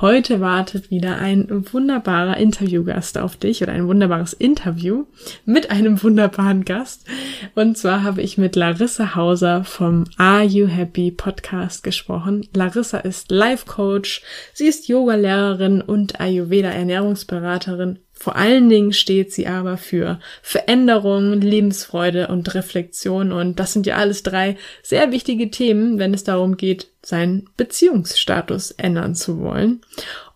Heute wartet wieder ein wunderbarer Interviewgast auf dich oder ein wunderbares Interview mit einem wunderbaren Gast. Und zwar habe ich mit Larissa Hauser vom Are You Happy Podcast gesprochen. Larissa ist Life Coach, sie ist Yoga-Lehrerin und Ayurveda Ernährungsberaterin vor allen Dingen steht sie aber für Veränderung, Lebensfreude und Reflexion. Und das sind ja alles drei sehr wichtige Themen, wenn es darum geht, seinen Beziehungsstatus ändern zu wollen.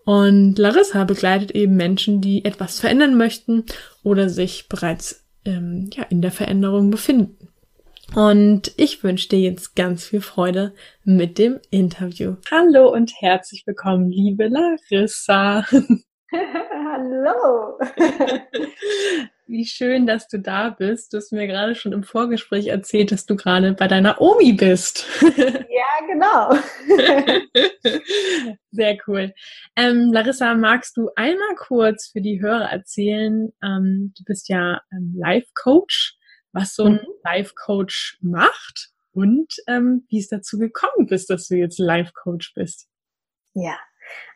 Und Larissa begleitet eben Menschen, die etwas verändern möchten oder sich bereits ähm, ja, in der Veränderung befinden. Und ich wünsche dir jetzt ganz viel Freude mit dem Interview. Hallo und herzlich willkommen, liebe Larissa. Hallo. Wie schön, dass du da bist. Du hast mir gerade schon im Vorgespräch erzählt, dass du gerade bei deiner Omi bist. ja, genau. Sehr cool. Ähm, Larissa, magst du einmal kurz für die Hörer erzählen, ähm, du bist ja ähm, Life-Coach, was so ein mhm. Life-Coach macht und ähm, wie es dazu gekommen ist, dass du jetzt Life-Coach bist? Ja,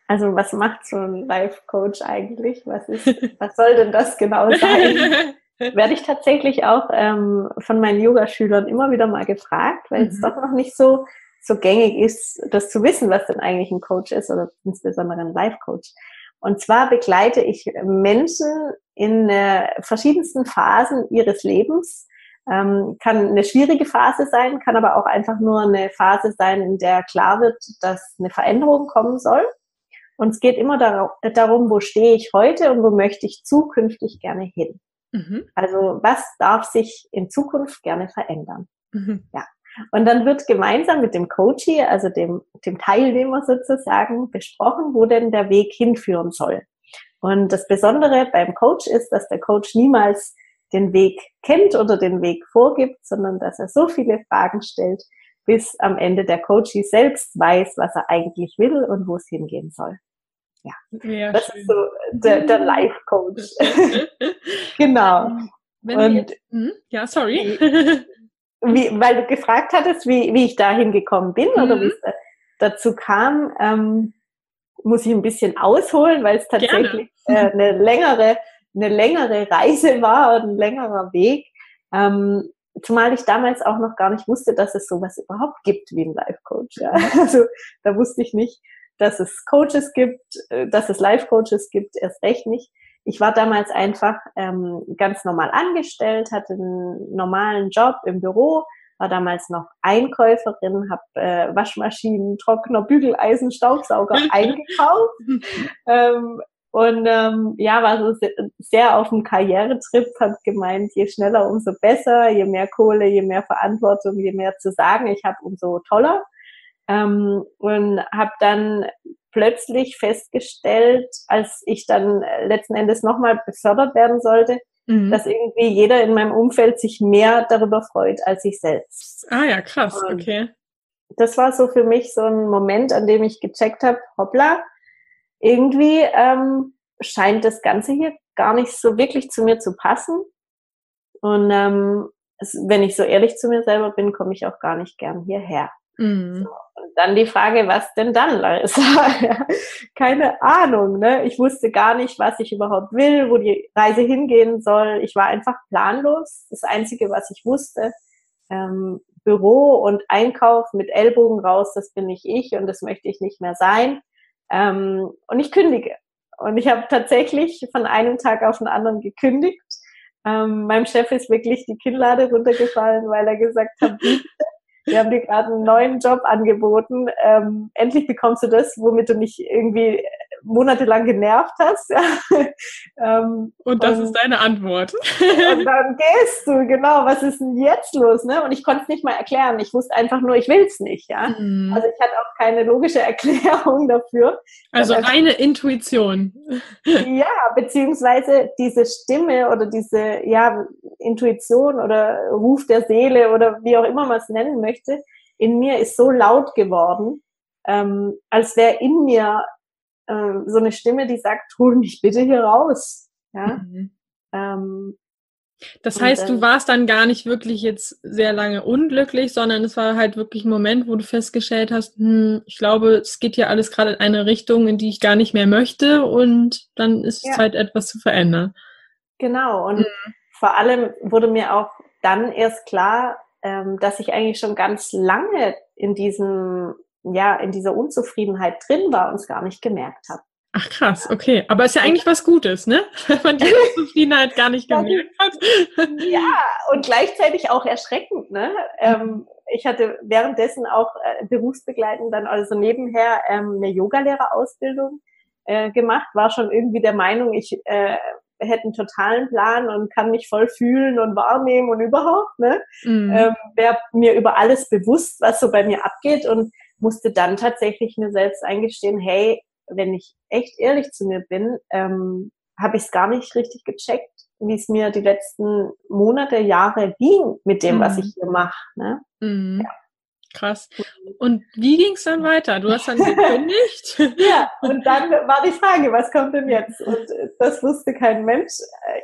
also was macht so ein Life-Coach eigentlich? Was ist, was soll denn das genau sein? Werde ich tatsächlich auch ähm, von meinen Yogaschülern immer wieder mal gefragt, weil mhm. es doch noch nicht so so gängig ist, das zu wissen, was denn eigentlich ein Coach ist oder insbesondere ein Life-Coach. Und zwar begleite ich Menschen in äh, verschiedensten Phasen ihres Lebens. Ähm, kann eine schwierige Phase sein, kann aber auch einfach nur eine Phase sein, in der klar wird, dass eine Veränderung kommen soll. Und es geht immer darum, wo stehe ich heute und wo möchte ich zukünftig gerne hin. Mhm. Also was darf sich in Zukunft gerne verändern. Mhm. Ja. Und dann wird gemeinsam mit dem Coachie, also dem, dem Teilnehmer sozusagen, besprochen, wo denn der Weg hinführen soll. Und das Besondere beim Coach ist, dass der Coach niemals den Weg kennt oder den Weg vorgibt, sondern dass er so viele Fragen stellt, bis am Ende der Coachie selbst weiß, was er eigentlich will und wo es hingehen soll. Ja, ja das schön. ist so der, der Life-Coach. genau. Wenn Und, jetzt, hm? ja, sorry. Wie, weil du gefragt hattest, wie, wie ich dahin gekommen bin mhm. oder wie es dazu kam, ähm, muss ich ein bisschen ausholen, weil es tatsächlich äh, eine längere, eine längere Reise war und ein längerer Weg. Ähm, zumal ich damals auch noch gar nicht wusste, dass es sowas überhaupt gibt wie ein Life Coach. Ja. Also da wusste ich nicht, dass es Coaches gibt, äh, dass es Life-Coaches gibt, erst recht nicht. Ich war damals einfach ähm, ganz normal angestellt, hatte einen normalen Job im Büro, war damals noch Einkäuferin, habe äh, Waschmaschinen, Trockner, Bügeleisen, Staubsauger eingekauft ähm, und ähm, ja, war so sehr auf dem Karrieretrip, hat gemeint, je schneller, umso besser, je mehr Kohle, je mehr Verantwortung, je mehr zu sagen ich habe, umso toller. Ähm, und habe dann plötzlich festgestellt, als ich dann letzten Endes nochmal befördert werden sollte, mhm. dass irgendwie jeder in meinem Umfeld sich mehr darüber freut als ich selbst. Ah ja, krass, und okay. Das war so für mich so ein Moment, an dem ich gecheckt habe, hoppla, irgendwie ähm, scheint das Ganze hier gar nicht so wirklich zu mir zu passen. Und ähm, wenn ich so ehrlich zu mir selber bin, komme ich auch gar nicht gern hierher. Mhm. So. Und dann die Frage, was denn dann, Larissa? Keine Ahnung, ne? Ich wusste gar nicht, was ich überhaupt will, wo die Reise hingehen soll. Ich war einfach planlos. Das Einzige, was ich wusste, ähm, Büro und Einkauf mit Ellbogen raus, das bin nicht ich und das möchte ich nicht mehr sein. Ähm, und ich kündige. Und ich habe tatsächlich von einem Tag auf den anderen gekündigt. Ähm, meinem Chef ist wirklich die Kinnlade runtergefallen, weil er gesagt hat, wir haben dir gerade einen neuen Job angeboten. Ähm, endlich bekommst du das, womit du mich irgendwie monatelang genervt hast. ähm, und das und, ist deine Antwort. und dann gehst du, genau, was ist denn jetzt los? Ne? Und ich konnte es nicht mal erklären. Ich wusste einfach nur, ich will es nicht. Ja? Mhm. Also ich hatte auch keine logische Erklärung dafür. Also reine Intuition. ja, beziehungsweise diese Stimme oder diese ja, Intuition oder Ruf der Seele oder wie auch immer man es nennen möchte, in mir ist so laut geworden, ähm, als wäre in mir äh, so eine Stimme, die sagt, hol mich bitte hier raus. Ja. Mhm. Ähm, das heißt, du warst dann gar nicht wirklich jetzt sehr lange unglücklich, sondern es war halt wirklich ein Moment, wo du festgestellt hast, hm, ich glaube, es geht hier alles gerade in eine Richtung, in die ich gar nicht mehr möchte und dann ist ja. es Zeit, etwas zu verändern. Genau, und mhm. vor allem wurde mir auch dann erst klar, ähm, dass ich eigentlich schon ganz lange in diesem, ja, in dieser Unzufriedenheit drin war und es gar nicht gemerkt habe. Ach krass, okay. Aber ist ja eigentlich was Gutes, ne? Wenn man die Zufriedenheit gar nicht gemerkt hat. ja, und gleichzeitig auch erschreckend, ne? Ähm, ich hatte währenddessen auch äh, berufsbegleitend dann also nebenher ähm, eine Yogalehrerausbildung äh, gemacht, war schon irgendwie der Meinung, ich äh, hätte einen totalen Plan und kann mich voll fühlen und wahrnehmen und überhaupt, ne? Mhm. Ähm, Wäre mir über alles bewusst, was so bei mir abgeht und musste dann tatsächlich mir selbst eingestehen, hey, wenn ich echt ehrlich zu mir bin, ähm, habe ich es gar nicht richtig gecheckt, wie es mir die letzten Monate, Jahre ging mit dem, mhm. was ich hier mache. Ne? Mhm. Ja. Krass. Und wie ging es dann weiter? Du hast dann gekündigt? ja, und dann war die Frage, was kommt denn jetzt? Und das wusste kein Mensch,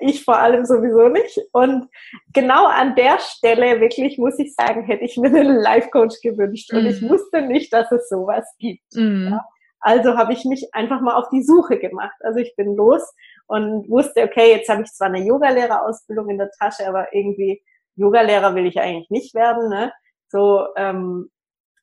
ich vor allem sowieso nicht. Und genau an der Stelle, wirklich muss ich sagen, hätte ich mir einen Life-Coach gewünscht. Und ich mhm. wusste nicht, dass es sowas gibt. Mhm. Ja? Also habe ich mich einfach mal auf die Suche gemacht. Also ich bin los und wusste, okay, jetzt habe ich zwar eine Yogalehrerausbildung in der Tasche, aber irgendwie Yogalehrer will ich eigentlich nicht werden. Ne? So ähm,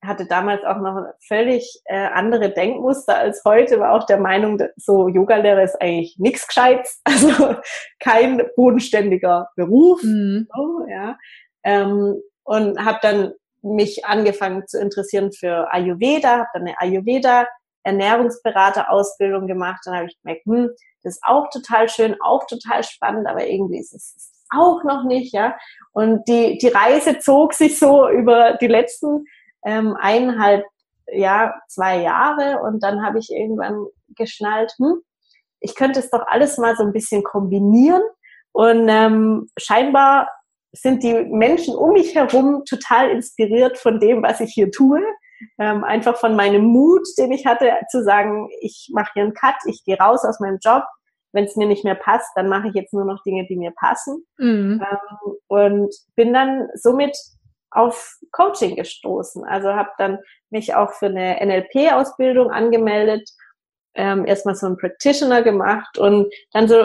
hatte damals auch noch völlig äh, andere Denkmuster als heute, war auch der Meinung, so Yogalehrer ist eigentlich nichts Gescheites, also kein bodenständiger Beruf. Mhm. So, ja. Ähm, und habe dann mich angefangen zu interessieren für Ayurveda, habe dann eine Ayurveda Ernährungsberaterausbildung gemacht. Dann habe ich gemerkt, hm, das ist auch total schön, auch total spannend, aber irgendwie ist es auch noch nicht, ja. Und die, die Reise zog sich so über die letzten ähm, eineinhalb, ja, zwei Jahre und dann habe ich irgendwann geschnallt, hm, ich könnte es doch alles mal so ein bisschen kombinieren und ähm, scheinbar sind die Menschen um mich herum total inspiriert von dem, was ich hier tue ähm, einfach von meinem Mut, den ich hatte, zu sagen, ich mache hier einen Cut, ich gehe raus aus meinem Job. Wenn es mir nicht mehr passt, dann mache ich jetzt nur noch Dinge, die mir passen. Mhm. Ähm, und bin dann somit auf Coaching gestoßen. Also habe dann mich auch für eine NLP-Ausbildung angemeldet ähm, erstmal so einen Practitioner gemacht und dann so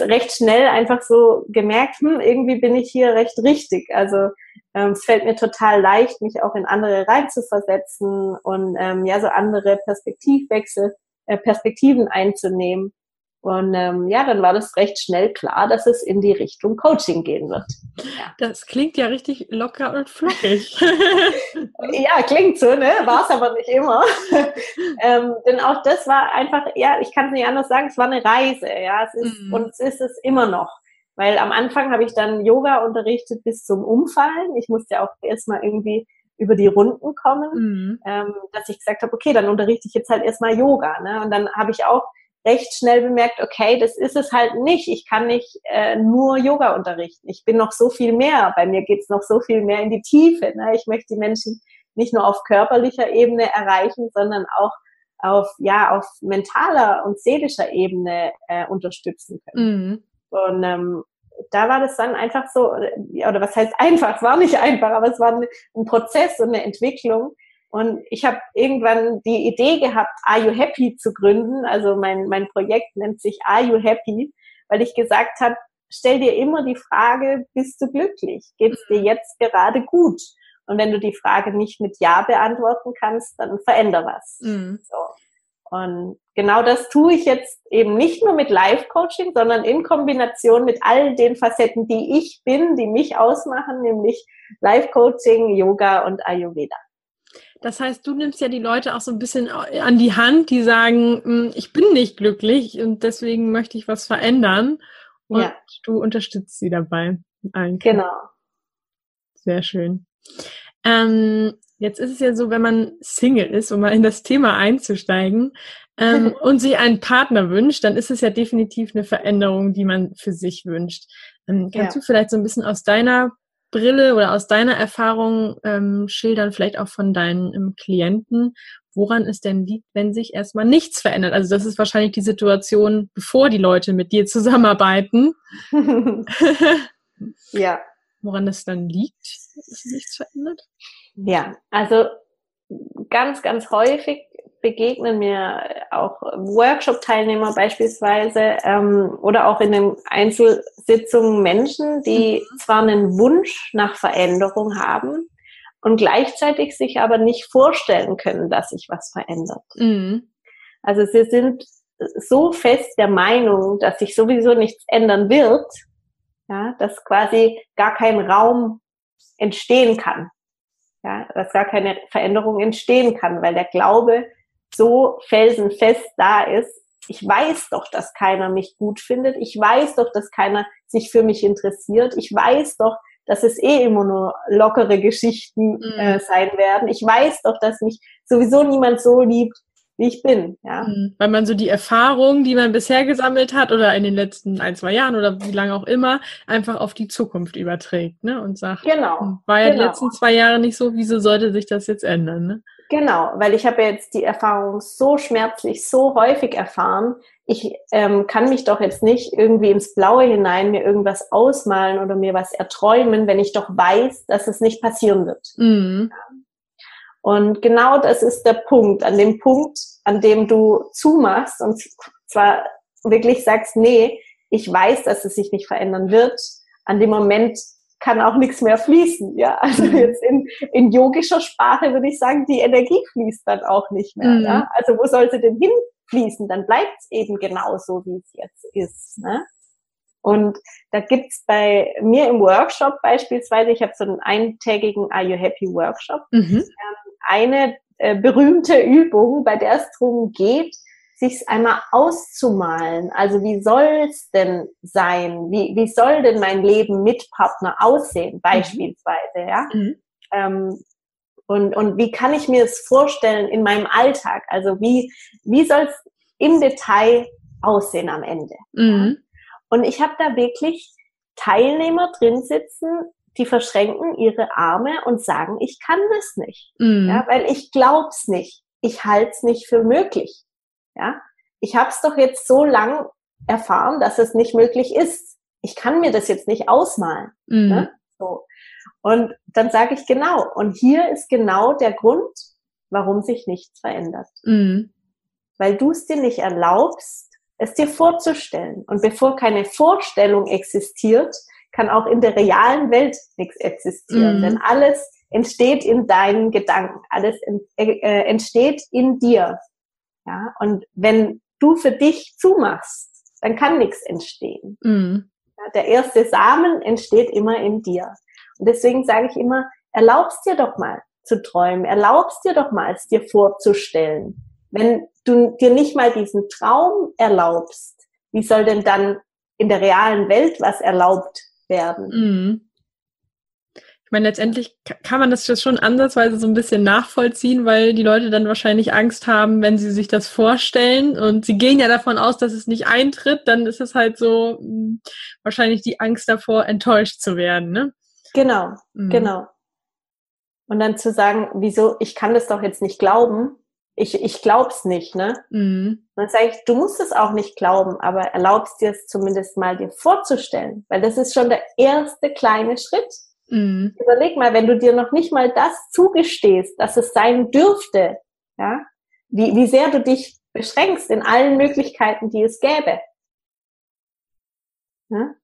recht schnell einfach so gemerkt, hm, irgendwie bin ich hier recht richtig. Also ähm, es fällt mir total leicht, mich auch in andere reinzuversetzen und ähm, ja so andere Perspektivwechsel, äh, Perspektiven einzunehmen. Und ähm, ja, dann war das recht schnell klar, dass es in die Richtung Coaching gehen wird. Ja. Das klingt ja richtig locker und flockig. ja, klingt so, ne? War es aber nicht immer. ähm, denn auch das war einfach, ja, ich kann es nicht anders sagen, es war eine Reise, ja. Es ist, mhm. Und es ist es immer noch. Weil am Anfang habe ich dann Yoga unterrichtet bis zum Umfallen. Ich musste ja auch erstmal irgendwie über die Runden kommen, mhm. ähm, dass ich gesagt habe, okay, dann unterrichte ich jetzt halt erstmal Yoga. Ne? Und dann habe ich auch recht schnell bemerkt, okay, das ist es halt nicht. Ich kann nicht äh, nur Yoga unterrichten. Ich bin noch so viel mehr. Bei mir geht's noch so viel mehr in die Tiefe. Ne? Ich möchte die Menschen nicht nur auf körperlicher Ebene erreichen, sondern auch auf ja auf mentaler und seelischer Ebene äh, unterstützen können. Mhm. Und ähm, da war das dann einfach so, oder was heißt einfach, es war nicht einfach, aber es war ein, ein Prozess und eine Entwicklung, und ich habe irgendwann die Idee gehabt, Are You Happy zu gründen. Also mein, mein Projekt nennt sich Are You Happy, weil ich gesagt habe, stell dir immer die Frage, bist du glücklich? Geht es dir mhm. jetzt gerade gut? Und wenn du die Frage nicht mit Ja beantworten kannst, dann veränder was. Mhm. So. Und genau das tue ich jetzt eben nicht nur mit Live-Coaching, sondern in Kombination mit all den Facetten, die ich bin, die mich ausmachen, nämlich Live-Coaching, Yoga und Ayurveda. Das heißt, du nimmst ja die Leute auch so ein bisschen an die Hand, die sagen, hm, ich bin nicht glücklich und deswegen möchte ich was verändern. Und ja. du unterstützt sie dabei. Eigentlich. Genau. Sehr schön. Ähm, jetzt ist es ja so, wenn man Single ist, um mal in das Thema einzusteigen ähm, und sich einen Partner wünscht, dann ist es ja definitiv eine Veränderung, die man für sich wünscht. Ähm, kannst ja. du vielleicht so ein bisschen aus deiner Brille oder aus deiner Erfahrung ähm, schildern, vielleicht auch von deinen ähm, Klienten, woran es denn liegt, wenn sich erstmal nichts verändert. Also das ist wahrscheinlich die Situation, bevor die Leute mit dir zusammenarbeiten. ja. Woran es dann liegt, dass sich nichts verändert? Ja, also ganz, ganz häufig begegnen mir auch Workshop-Teilnehmer beispielsweise ähm, oder auch in den Einzelsitzungen Menschen, die mhm. zwar einen Wunsch nach Veränderung haben und gleichzeitig sich aber nicht vorstellen können, dass sich was verändert. Mhm. Also sie sind so fest der Meinung, dass sich sowieso nichts ändern wird, ja, dass quasi gar kein Raum entstehen kann. Ja, dass gar keine Veränderung entstehen kann, weil der Glaube so felsenfest da ist. Ich weiß doch, dass keiner mich gut findet. Ich weiß doch, dass keiner sich für mich interessiert. Ich weiß doch, dass es eh immer nur lockere Geschichten mhm. äh, sein werden. Ich weiß doch, dass mich sowieso niemand so liebt, wie ich bin. Ja? Mhm. Weil man so die Erfahrungen, die man bisher gesammelt hat oder in den letzten ein, zwei Jahren oder wie lange auch immer, einfach auf die Zukunft überträgt ne? und sagt, genau, hm, war ja genau. die letzten zwei Jahre nicht so, wieso sollte sich das jetzt ändern? Ne? Genau, weil ich habe jetzt die Erfahrung so schmerzlich, so häufig erfahren, ich ähm, kann mich doch jetzt nicht irgendwie ins Blaue hinein mir irgendwas ausmalen oder mir was erträumen, wenn ich doch weiß, dass es nicht passieren wird. Mhm. Und genau das ist der Punkt, an dem Punkt, an dem du zumachst und zwar wirklich sagst, nee, ich weiß, dass es sich nicht verändern wird. An dem Moment kann auch nichts mehr fließen. Ja, also mhm. jetzt in, in yogischer Sprache würde ich sagen, die Energie fließt dann auch nicht mehr. Mhm. Ja, also wo soll sie denn hinfließen? Dann bleibt es eben genauso, wie es jetzt ist. Ne? Und da gibt's bei mir im Workshop beispielsweise, ich habe so einen eintägigen Are You Happy Workshop, mhm. ähm, eine äh, berühmte Übung, bei der es darum geht, sich einmal auszumalen. Also wie soll es denn sein? Wie, wie soll denn mein Leben mit Partner aussehen, mhm. beispielsweise, mhm. ja? Mhm. Ähm, und, und wie kann ich mir es vorstellen in meinem Alltag? Also wie, wie soll es im Detail aussehen am Ende? Mhm. Und ich habe da wirklich Teilnehmer drin sitzen, die verschränken ihre Arme und sagen, ich kann das nicht. Mhm. Ja, weil ich glaub's nicht. Ich halte es nicht für möglich. Ja, ich habe es doch jetzt so lang erfahren, dass es nicht möglich ist. Ich kann mir das jetzt nicht ausmalen. Mhm. Ne? So. Und dann sage ich genau. Und hier ist genau der Grund, warum sich nichts verändert. Mhm. Weil du es dir nicht erlaubst, es dir vorzustellen. Und bevor keine Vorstellung existiert, kann auch in der realen Welt nichts existieren. Mhm. Denn alles entsteht in deinen Gedanken. Alles äh, entsteht in dir. Ja, und wenn du für dich zumachst, dann kann nichts entstehen. Mhm. Ja, der erste Samen entsteht immer in dir. Und deswegen sage ich immer, erlaubst dir doch mal zu träumen, erlaubst dir doch mal, es dir vorzustellen. Wenn du dir nicht mal diesen Traum erlaubst, wie soll denn dann in der realen Welt was erlaubt werden? Mhm meine, letztendlich kann man das schon ansatzweise so ein bisschen nachvollziehen, weil die Leute dann wahrscheinlich Angst haben, wenn sie sich das vorstellen und sie gehen ja davon aus, dass es nicht eintritt, dann ist es halt so mh, hm, wahrscheinlich die Angst davor, enttäuscht zu werden, ne? Genau, mhm. genau. Und dann zu sagen, wieso, ich kann das doch jetzt nicht glauben, ich, ich glaub's nicht, ne? Mhm. Dann sage ich, du musst es auch nicht glauben, aber erlaubst dir es zumindest mal dir vorzustellen, weil das ist schon der erste kleine Schritt. Mhm. Überleg mal, wenn du dir noch nicht mal das zugestehst, dass es sein dürfte, ja, wie, wie sehr du dich beschränkst in allen Möglichkeiten, die es gäbe. Ja?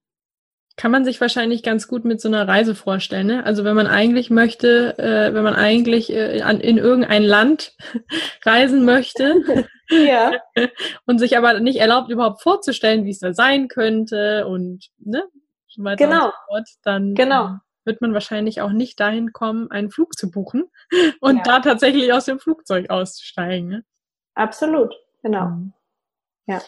Kann man sich wahrscheinlich ganz gut mit so einer Reise vorstellen. Ne? Also wenn man eigentlich möchte, äh, wenn man eigentlich äh, an, in irgendein Land reisen möchte ja. und sich aber nicht erlaubt, überhaupt vorzustellen, wie es da sein könnte und ne, so weiter genau. und so fort, dann genau. Wird man wahrscheinlich auch nicht dahin kommen, einen Flug zu buchen und ja. da tatsächlich aus dem Flugzeug auszusteigen. Ne? Absolut, genau. Mhm. Ja.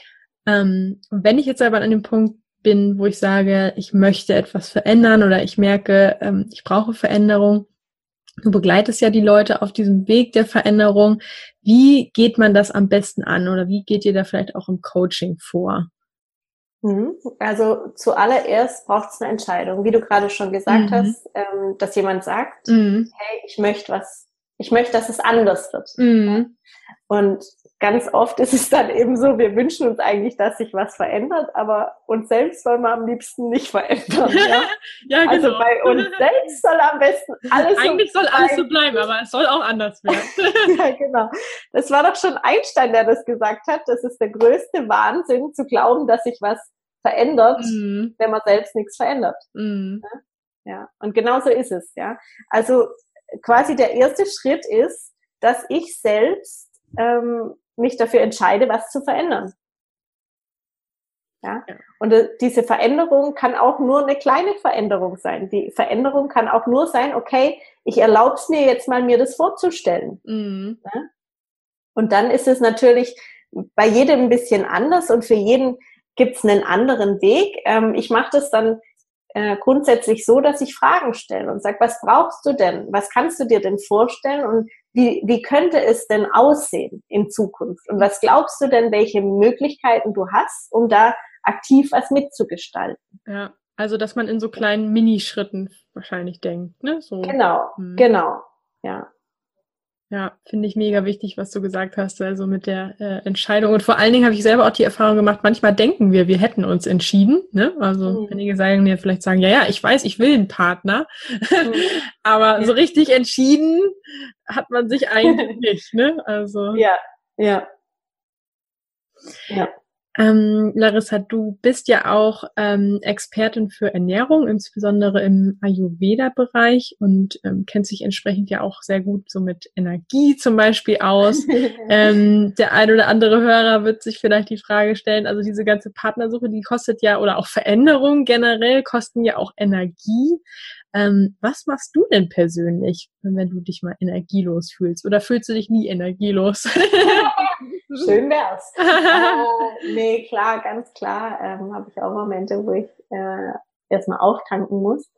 Ähm, wenn ich jetzt aber an dem Punkt bin, wo ich sage, ich möchte etwas verändern oder ich merke, ähm, ich brauche Veränderung, du begleitest ja die Leute auf diesem Weg der Veränderung. Wie geht man das am besten an oder wie geht ihr da vielleicht auch im Coaching vor? Mhm. Also zuallererst braucht es eine Entscheidung, wie du gerade schon gesagt mhm. hast, ähm, dass jemand sagt, mhm. hey, ich möchte was, ich möchte, dass es anders wird. Mhm. Und ganz oft ist es dann eben so, wir wünschen uns eigentlich, dass sich was verändert, aber uns selbst wollen wir am liebsten nicht verändern. Ja, ja also genau. Also bei uns selbst soll am besten alles Eigentlich so soll alles so bleiben, aber es soll auch anders werden. ja, genau. Das war doch schon Einstein, der das gesagt hat. Das ist der größte Wahnsinn, zu glauben, dass sich was verändert, mhm. wenn man selbst nichts verändert. Mhm. Ja, und genau so ist es. Ja, also quasi der erste Schritt ist, dass ich selbst ähm, mich dafür entscheide, was zu verändern. Ja? Und äh, diese Veränderung kann auch nur eine kleine Veränderung sein. Die Veränderung kann auch nur sein, okay, ich erlaube es mir jetzt mal, mir das vorzustellen. Mhm. Ja? Und dann ist es natürlich bei jedem ein bisschen anders und für jeden gibt es einen anderen Weg. Ähm, ich mache das dann äh, grundsätzlich so, dass ich Fragen stelle und sage, was brauchst du denn? Was kannst du dir denn vorstellen? Und wie, wie könnte es denn aussehen in Zukunft? Und was glaubst du denn, welche Möglichkeiten du hast, um da aktiv was mitzugestalten? Ja, also dass man in so kleinen Minischritten wahrscheinlich denkt, ne? So. Genau, hm. genau, ja. Ja, finde ich mega wichtig, was du gesagt hast, also mit der äh, Entscheidung. Und vor allen Dingen habe ich selber auch die Erfahrung gemacht, manchmal denken wir, wir hätten uns entschieden. Ne? Also mhm. einige sagen mir vielleicht sagen, ja, ja, ich weiß, ich will einen Partner. Mhm. Aber ja. so richtig entschieden hat man sich eigentlich nicht. Ne? Also. Ja, ja. Ja. Ähm, Larissa, du bist ja auch ähm, Expertin für Ernährung, insbesondere im Ayurveda-Bereich und ähm, kennt sich entsprechend ja auch sehr gut so mit Energie zum Beispiel aus. ähm, der ein oder andere Hörer wird sich vielleicht die Frage stellen, also diese ganze Partnersuche, die kostet ja, oder auch Veränderungen generell kosten ja auch Energie. Ähm, was machst du denn persönlich, wenn du dich mal energielos fühlst? Oder fühlst du dich nie energielos? Schön wär's. äh, nee, klar, ganz klar ähm, habe ich auch Momente, wo ich äh, erstmal auftanken muss.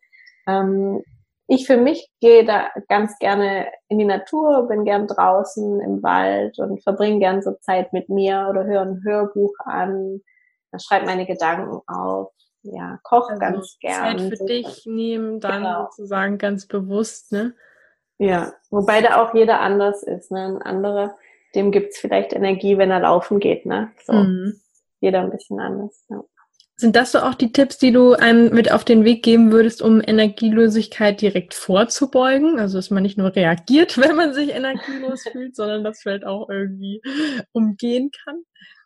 Ähm, ich für mich gehe da ganz gerne in die Natur, bin gern draußen im Wald und verbringe gern so Zeit mit mir oder höre ein Hörbuch an, schreibe meine Gedanken auf ja, koch also ganz gern. Zeit für so. dich nehmen, dann genau. sozusagen ganz bewusst, ne? Ja, wobei da auch jeder anders ist, ne? Ein anderer, dem gibt's vielleicht Energie, wenn er laufen geht, ne? So. Mhm. Jeder ein bisschen anders, ja. Sind das so auch die Tipps, die du einem mit auf den Weg geben würdest, um Energielosigkeit direkt vorzubeugen? Also, dass man nicht nur reagiert, wenn man sich energielos fühlt, sondern das vielleicht auch irgendwie umgehen kann?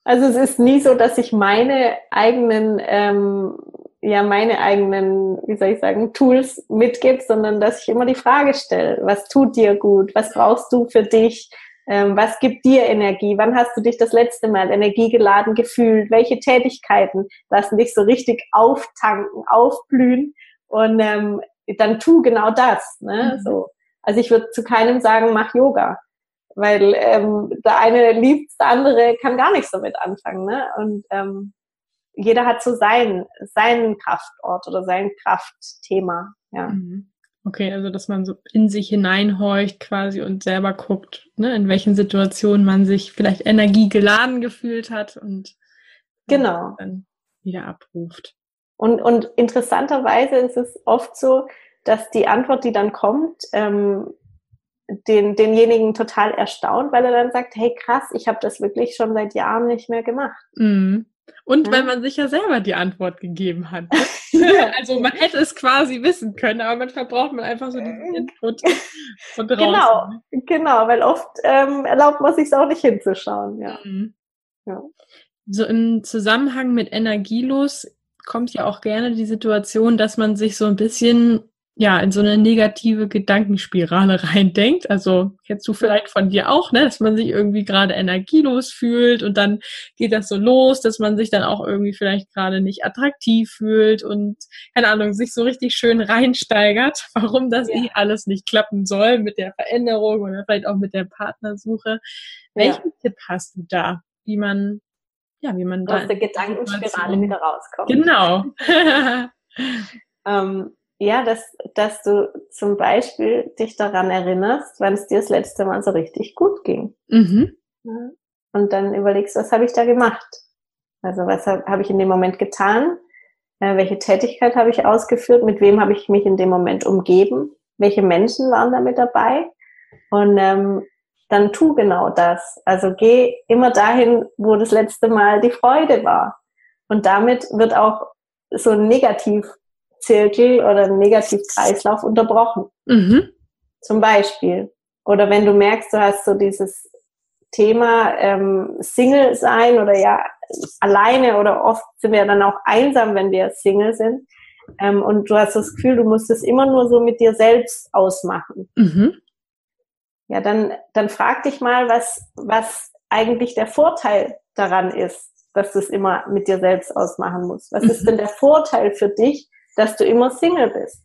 Also es ist nie so, dass ich meine eigenen, ähm, ja, meine eigenen, wie soll ich sagen, Tools mitgebe, sondern dass ich immer die Frage stelle, was tut dir gut? Was brauchst du für dich? Ähm, was gibt dir Energie? Wann hast du dich das letzte Mal energiegeladen gefühlt? Welche Tätigkeiten lassen dich so richtig auftanken, aufblühen? Und ähm, dann tu genau das. Ne? Mhm. So. Also ich würde zu keinem sagen, mach Yoga weil ähm, der eine liebt, der andere kann gar nicht so mit anfangen. Ne? Und ähm, jeder hat so sein, seinen Kraftort oder sein Kraftthema. Ja. Mhm. Okay, also dass man so in sich hineinhorcht quasi und selber guckt, ne, in welchen Situationen man sich vielleicht energiegeladen gefühlt hat und genau. dann wieder abruft. Und, und interessanterweise ist es oft so, dass die Antwort, die dann kommt, ähm, den, denjenigen total erstaunt, weil er dann sagt, hey krass, ich habe das wirklich schon seit Jahren nicht mehr gemacht. Mhm. Und ja. weil man sich ja selber die Antwort gegeben hat. also man hätte es quasi wissen können, aber manchmal braucht man einfach so diesen Input von draußen. Genau, genau, weil oft ähm, erlaubt man sich auch nicht hinzuschauen. Ja. Mhm. ja. So im Zusammenhang mit Energielos kommt ja auch gerne die Situation, dass man sich so ein bisschen ja, in so eine negative Gedankenspirale reindenkt. Also kennst du vielleicht von dir auch, ne, dass man sich irgendwie gerade energielos fühlt und dann geht das so los, dass man sich dann auch irgendwie vielleicht gerade nicht attraktiv fühlt und keine Ahnung, sich so richtig schön reinsteigert, warum das ja. eh alles nicht klappen soll mit der Veränderung oder vielleicht auch mit der Partnersuche. Welchen ja. Tipp hast du da, wie man ja, wie man aus da der Gedankenspirale wieder rauskommt? Genau. ähm, ja, dass, dass du zum Beispiel dich daran erinnerst, wann es dir das letzte Mal so richtig gut ging. Mhm. Und dann überlegst, was habe ich da gemacht? Also was habe hab ich in dem Moment getan? Äh, welche Tätigkeit habe ich ausgeführt? Mit wem habe ich mich in dem Moment umgeben? Welche Menschen waren da mit dabei? Und ähm, dann tu genau das. Also geh immer dahin, wo das letzte Mal die Freude war. Und damit wird auch so ein Negativzirkel oder ein Negativkreislauf unterbrochen. Mhm. Zum Beispiel. Oder wenn du merkst, du hast so dieses Thema ähm, Single sein oder ja alleine oder oft sind wir dann auch einsam, wenn wir Single sind. Ähm, und du hast das Gefühl, du musst es immer nur so mit dir selbst ausmachen. Mhm. Ja, dann, dann frag dich mal, was, was eigentlich der Vorteil daran ist, dass du es immer mit dir selbst ausmachen musst. Was mhm. ist denn der Vorteil für dich, dass du immer Single bist?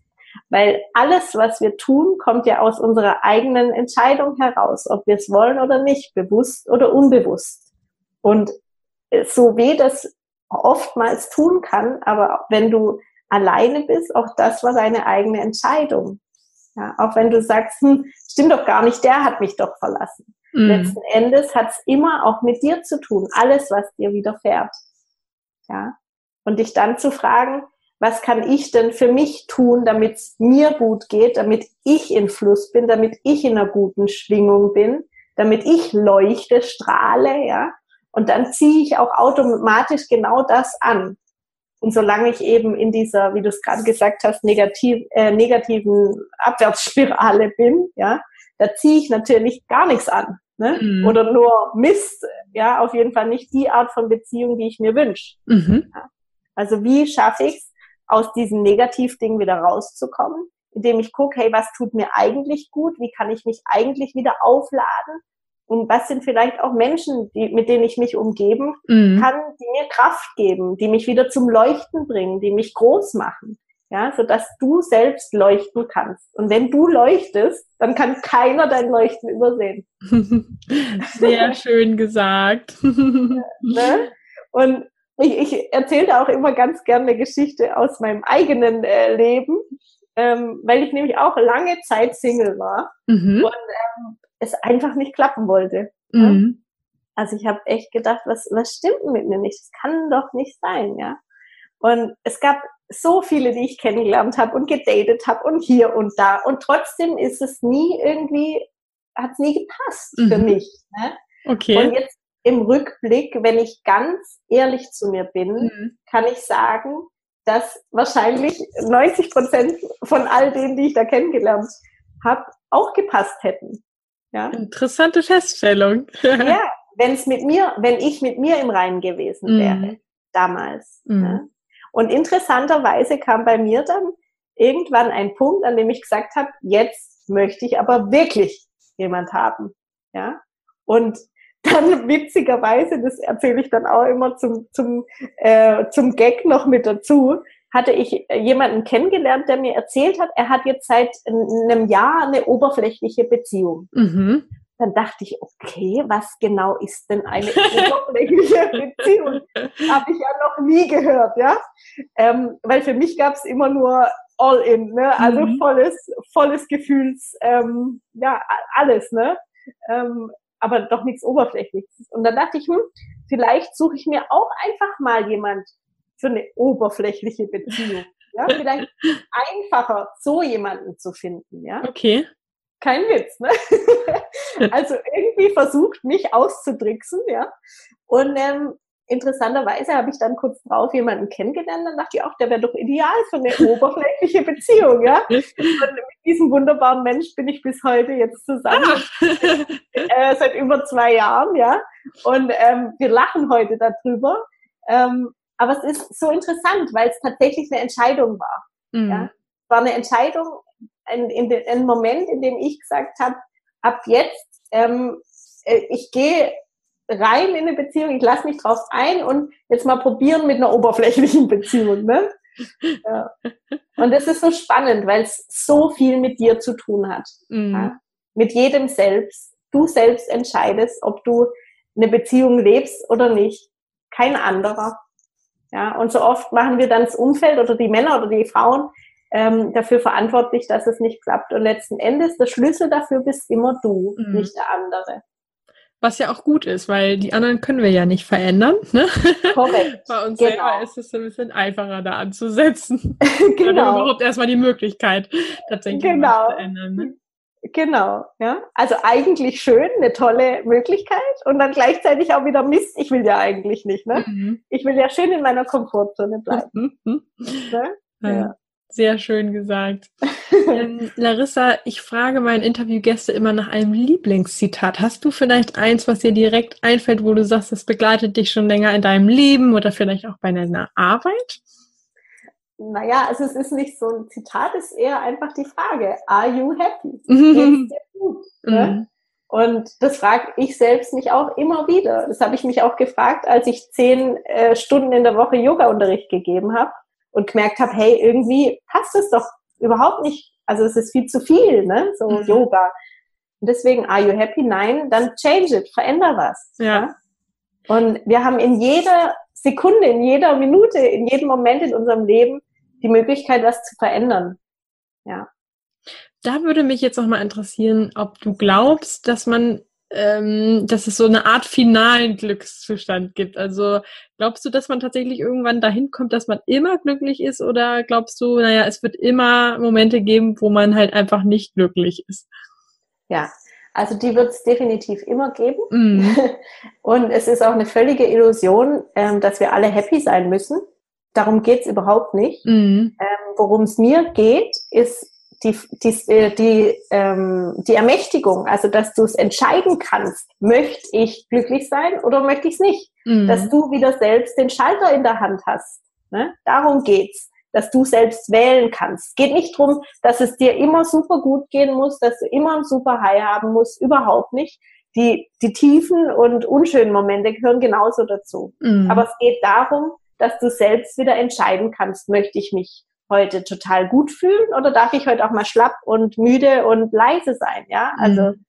Weil alles, was wir tun, kommt ja aus unserer eigenen Entscheidung heraus, ob wir es wollen oder nicht, bewusst oder unbewusst. Und so weh das oftmals tun kann, aber wenn du alleine bist, auch das war deine eigene Entscheidung. Ja, auch wenn du sagst, hm, stimmt doch gar nicht, der hat mich doch verlassen. Mhm. Letzten Endes hat es immer auch mit dir zu tun, alles, was dir widerfährt. Ja. Und dich dann zu fragen, was kann ich denn für mich tun, damit es mir gut geht, damit ich in Fluss bin, damit ich in einer guten Schwingung bin, damit ich leuchte, strahle, ja. Und dann ziehe ich auch automatisch genau das an. Und solange ich eben in dieser, wie du es gerade gesagt hast, negativ, äh, negativen Abwärtsspirale bin, ja, da ziehe ich natürlich gar nichts an. Ne? Mhm. Oder nur Mist, ja, auf jeden Fall nicht die Art von Beziehung, die ich mir wünsche. Mhm. Ja. Also wie schaffe ich es, aus diesem Negativding wieder rauszukommen, indem ich gucke, hey, was tut mir eigentlich gut? Wie kann ich mich eigentlich wieder aufladen? Und was sind vielleicht auch Menschen, die, mit denen ich mich umgeben mhm. kann, die mir Kraft geben, die mich wieder zum Leuchten bringen, die mich groß machen. Ja, so dass du selbst leuchten kannst. Und wenn du leuchtest, dann kann keiner dein Leuchten übersehen. Sehr schön gesagt. ne? Und ich, ich erzähle auch immer ganz gerne eine Geschichte aus meinem eigenen äh, Leben, ähm, weil ich nämlich auch lange Zeit Single war. Mhm. Und ähm, es einfach nicht klappen wollte. Mhm. Ja? Also ich habe echt gedacht, was, was stimmt mit mir nicht? Das kann doch nicht sein, ja. Und es gab so viele, die ich kennengelernt habe und gedatet habe und hier und da. Und trotzdem ist es nie irgendwie, hat es nie gepasst mhm. für mich. Ne? Okay. Und jetzt im Rückblick, wenn ich ganz ehrlich zu mir bin, mhm. kann ich sagen, dass wahrscheinlich 90 Prozent von all denen, die ich da kennengelernt habe, auch gepasst hätten. Ja? Interessante Feststellung. ja, wenn es mit mir, wenn ich mit mir im Reinen gewesen mhm. wäre, mhm. damals. Mhm. Ne? Und interessanterweise kam bei mir dann irgendwann ein Punkt, an dem ich gesagt habe, jetzt möchte ich aber wirklich jemand haben. Ja. Und dann witzigerweise, das erzähle ich dann auch immer zum, zum, äh, zum Gag noch mit dazu, hatte ich jemanden kennengelernt, der mir erzählt hat, er hat jetzt seit einem Jahr eine oberflächliche Beziehung. Mhm. Dann dachte ich, okay, was genau ist denn eine oberflächliche Beziehung? Habe ich ja noch nie gehört, ja. Ähm, weil für mich gab es immer nur all in, ne? Also mhm. volles, volles Gefühls, ähm, ja, alles, ne? Ähm, aber doch nichts Oberflächliches. Und dann dachte ich, hm, vielleicht suche ich mir auch einfach mal jemand, für eine oberflächliche Beziehung. Ja, vielleicht einfacher, so jemanden zu finden. Ja. Okay. Kein Witz, ne? also irgendwie versucht, mich auszudricksen, ja. Und ähm, interessanterweise habe ich dann kurz drauf jemanden kennengelernt, dann dachte ich auch, der wäre doch ideal für eine oberflächliche Beziehung, ja. Und mit diesem wunderbaren Mensch bin ich bis heute jetzt zusammen, äh, seit über zwei Jahren, ja. Und ähm, wir lachen heute darüber. Ähm, aber es ist so interessant, weil es tatsächlich eine Entscheidung war. Mhm. Ja? Es war eine Entscheidung, ein, in, in, ein Moment, in dem ich gesagt habe, ab jetzt, ähm, äh, ich gehe rein in eine Beziehung, ich lasse mich drauf ein und jetzt mal probieren mit einer oberflächlichen Beziehung. Ne? Ja. Und das ist so spannend, weil es so viel mit dir zu tun hat. Mhm. Ja? Mit jedem selbst. Du selbst entscheidest, ob du eine Beziehung lebst oder nicht. Kein anderer. Ja, und so oft machen wir dann das Umfeld oder die Männer oder die Frauen ähm, dafür verantwortlich, dass es nicht klappt. Und letzten Endes, der Schlüssel dafür bist immer du, mhm. nicht der andere. Was ja auch gut ist, weil die anderen können wir ja nicht verändern. Ne? Korrekt. Bei uns genau. selber ist es ein bisschen einfacher, da anzusetzen. genau. überhaupt erstmal die Möglichkeit, tatsächlich genau. zu ändern. Ne? Genau, ja. Also eigentlich schön, eine tolle Möglichkeit und dann gleichzeitig auch wieder Mist, ich will ja eigentlich nicht, ne? Mhm. Ich will ja schön in meiner Komfortzone bleiben. Mhm. Ne? Ja. Sehr schön gesagt. Ähm, Larissa, ich frage meinen Interviewgäste immer nach einem Lieblingszitat. Hast du vielleicht eins, was dir direkt einfällt, wo du sagst, das begleitet dich schon länger in deinem Leben oder vielleicht auch bei deiner Arbeit? Naja, also es ist nicht so ein Zitat, es ist eher einfach die Frage, are you happy? Mhm. dir gut? Ne? Mhm. Und das frage ich selbst mich auch immer wieder. Das habe ich mich auch gefragt, als ich zehn äh, Stunden in der Woche Yoga-Unterricht gegeben habe und gemerkt habe, hey, irgendwie passt es doch überhaupt nicht. Also es ist viel zu viel, ne? So mhm. Yoga. Und deswegen, are you happy? Nein, dann change it, veränder was. Ja. ja. Und wir haben in jeder Sekunde, in jeder Minute, in jedem Moment in unserem Leben die Möglichkeit, was zu verändern. Ja. Da würde mich jetzt noch mal interessieren, ob du glaubst, dass man ähm, dass es so eine Art finalen Glückszustand gibt. Also glaubst du, dass man tatsächlich irgendwann dahin kommt, dass man immer glücklich ist oder glaubst du, naja, es wird immer Momente geben, wo man halt einfach nicht glücklich ist? Ja, also die wird es definitiv immer geben. Mhm. Und es ist auch eine völlige Illusion, ähm, dass wir alle happy sein müssen. Darum geht's überhaupt nicht. Mhm. Ähm, Worum es mir geht, ist die, die, äh, die, ähm, die Ermächtigung, also dass du es entscheiden kannst, möchte ich glücklich sein oder möchte ich es nicht? Mhm. Dass du wieder selbst den Schalter in der Hand hast. Ne? Darum geht's dass du selbst wählen kannst. Geht nicht drum, dass es dir immer super gut gehen muss, dass du immer ein super High haben musst, überhaupt nicht. Die, die tiefen und unschönen Momente gehören genauso dazu. Mhm. Aber es geht darum, dass du selbst wieder entscheiden kannst, möchte ich mich heute total gut fühlen oder darf ich heute auch mal schlapp und müde und leise sein, ja? Also mhm.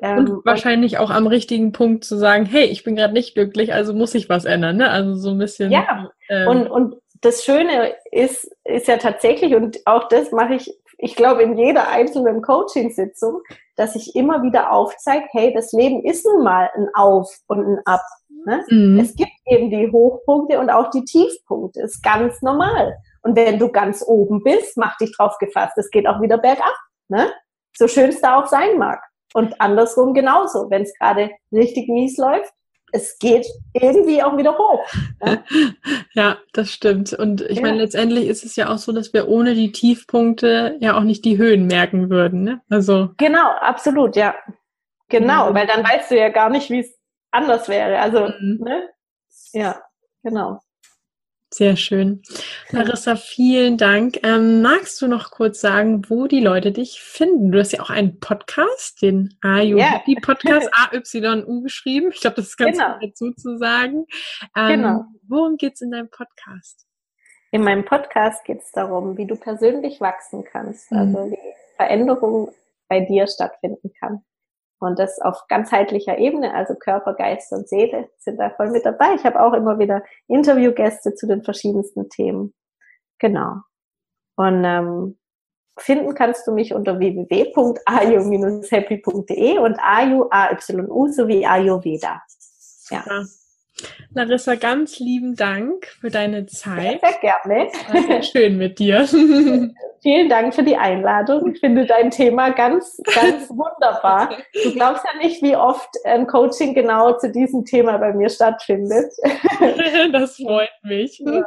ähm, und wahrscheinlich auch am richtigen Punkt zu sagen, hey, ich bin gerade nicht glücklich, also muss ich was ändern, ne? Also so ein bisschen. Ja. Ähm, und und das Schöne ist ist ja tatsächlich und auch das mache ich, ich glaube in jeder einzelnen Coaching-Sitzung, dass ich immer wieder aufzeige, hey, das Leben ist nun mal ein Auf und ein Ab. Ne? Mhm. Es gibt eben die Hochpunkte und auch die Tiefpunkte. Ist ganz normal. Und wenn du ganz oben bist, mach dich drauf gefasst. Es geht auch wieder bergab. Ne? So schön es da auch sein mag. Und andersrum genauso. Wenn es gerade richtig mies läuft, es geht irgendwie auch wieder hoch. Ja, ja das stimmt. Und ich ja. meine, letztendlich ist es ja auch so, dass wir ohne die Tiefpunkte ja auch nicht die Höhen merken würden. Ne? Also genau, absolut, ja. Genau, mhm. weil dann weißt du ja gar nicht, wie es anders wäre. Also, mhm. ne? Ja, genau. Sehr schön. Larissa, vielen Dank. Ähm, magst du noch kurz sagen, wo die Leute dich finden? Du hast ja auch einen Podcast, den AYU yeah. Podcast, AYU geschrieben. Ich glaube, das ist ganz genau. gut dazu zu sagen. Ähm, genau. Worum geht's in deinem Podcast? In meinem Podcast geht es darum, wie du persönlich wachsen kannst, also mhm. wie Veränderung bei dir stattfinden kann. Und das auf ganzheitlicher Ebene, also Körper, Geist und Seele sind da voll mit dabei. Ich habe auch immer wieder Interviewgäste zu den verschiedensten Themen. Genau. Und ähm, finden kannst du mich unter www.ayu-happy.de und Ayu, A-Y-U sowie Ayurveda. Ja. ja. Larissa, ganz lieben Dank für deine Zeit. Sehr, gerne. Sehr schön mit dir. Vielen Dank für die Einladung. Ich finde dein Thema ganz, ganz wunderbar. Du glaubst ja nicht, wie oft ein Coaching genau zu diesem Thema bei mir stattfindet. Das freut mich. Ja.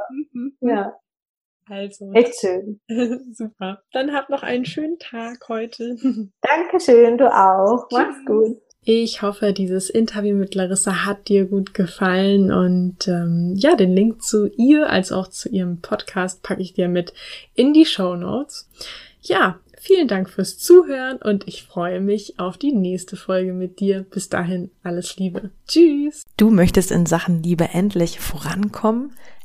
ja. Also. Echt schön. Super. Dann hab noch einen schönen Tag heute. Dankeschön, du auch. Mach's gut. Ich hoffe, dieses Interview mit Larissa hat dir gut gefallen und ähm, ja, den Link zu ihr als auch zu ihrem Podcast packe ich dir mit in die Show Notes. Ja, vielen Dank fürs Zuhören und ich freue mich auf die nächste Folge mit dir. Bis dahin alles Liebe. Tschüss. Du möchtest in Sachen Liebe endlich vorankommen,